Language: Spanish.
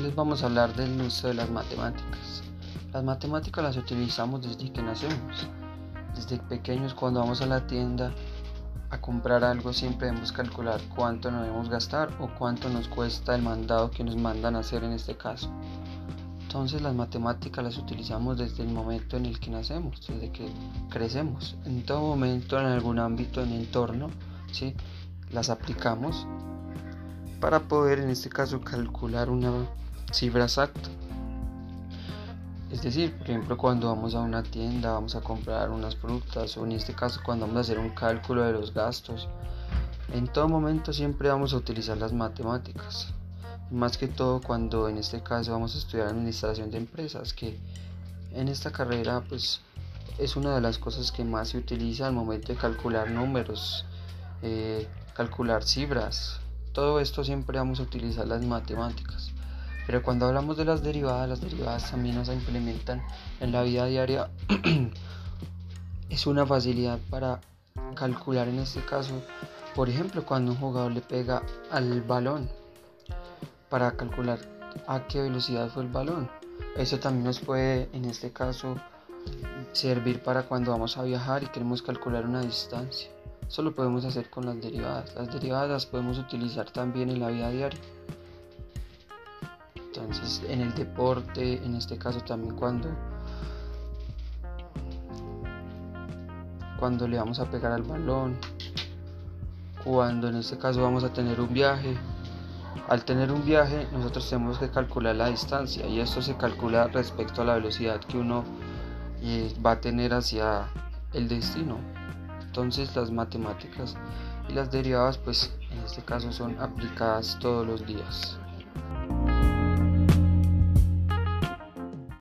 Entonces vamos a hablar del uso de las matemáticas. Las matemáticas las utilizamos desde que nacemos. Desde pequeños cuando vamos a la tienda a comprar algo siempre debemos calcular cuánto nos debemos gastar o cuánto nos cuesta el mandado que nos mandan a hacer en este caso. Entonces las matemáticas las utilizamos desde el momento en el que nacemos, desde que crecemos. En todo momento, en algún ámbito, en entorno, ¿sí? las aplicamos para poder en este caso calcular una cifra exacta. Es decir, por ejemplo, cuando vamos a una tienda, vamos a comprar unas frutas o en este caso cuando vamos a hacer un cálculo de los gastos, en todo momento siempre vamos a utilizar las matemáticas. Más que todo cuando en este caso vamos a estudiar administración de empresas, que en esta carrera pues es una de las cosas que más se utiliza al momento de calcular números, eh, calcular cifras. Todo esto siempre vamos a utilizar las matemáticas. Pero cuando hablamos de las derivadas, las derivadas también nos implementan en la vida diaria. es una facilidad para calcular en este caso, por ejemplo, cuando un jugador le pega al balón, para calcular a qué velocidad fue el balón. Eso también nos puede, en este caso, servir para cuando vamos a viajar y queremos calcular una distancia. Eso lo podemos hacer con las derivadas. Las derivadas las podemos utilizar también en la vida diaria. Entonces, en el deporte, en este caso también cuando cuando le vamos a pegar al balón, cuando en este caso vamos a tener un viaje. Al tener un viaje, nosotros tenemos que calcular la distancia y esto se calcula respecto a la velocidad que uno eh, va a tener hacia el destino. Entonces, las matemáticas y las derivadas, pues en este caso son aplicadas todos los días.